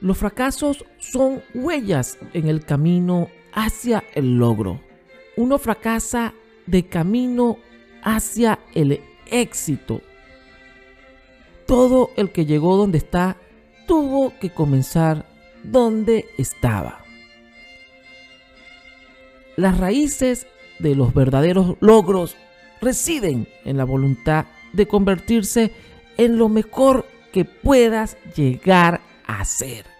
Los fracasos son huellas en el camino hacia el logro. Uno fracasa de camino hacia el éxito. Todo el que llegó donde está tuvo que comenzar donde estaba. Las raíces de los verdaderos logros residen en la voluntad de convertirse en lo mejor que puedas llegar hacer.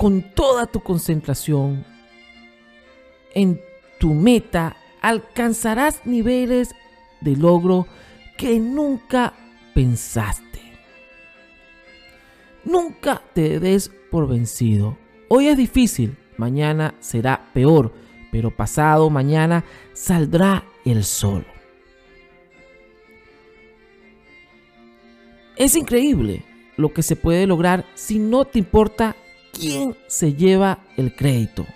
Con toda tu concentración en tu meta, alcanzarás niveles de logro que nunca pensaste. Nunca te des por vencido. Hoy es difícil, mañana será peor, pero pasado mañana saldrá el sol. Es increíble lo que se puede lograr si no te importa quién se lleva el crédito.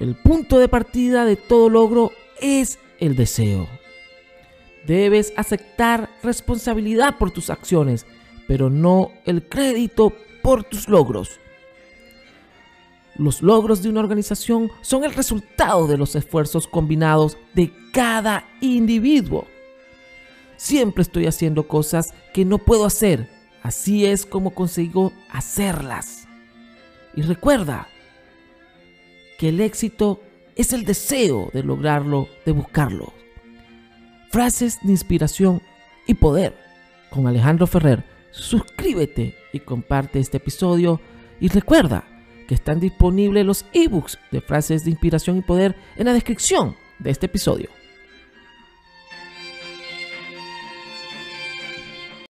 El punto de partida de todo logro es el deseo. Debes aceptar responsabilidad por tus acciones, pero no el crédito por tus logros. Los logros de una organización son el resultado de los esfuerzos combinados de cada individuo. Siempre estoy haciendo cosas que no puedo hacer. Así es como consigo hacerlas. Y recuerda que el éxito es el deseo de lograrlo, de buscarlo. Frases de inspiración y poder con Alejandro Ferrer. Suscríbete y comparte este episodio. Y recuerda que están disponibles los ebooks de frases de inspiración y poder en la descripción de este episodio.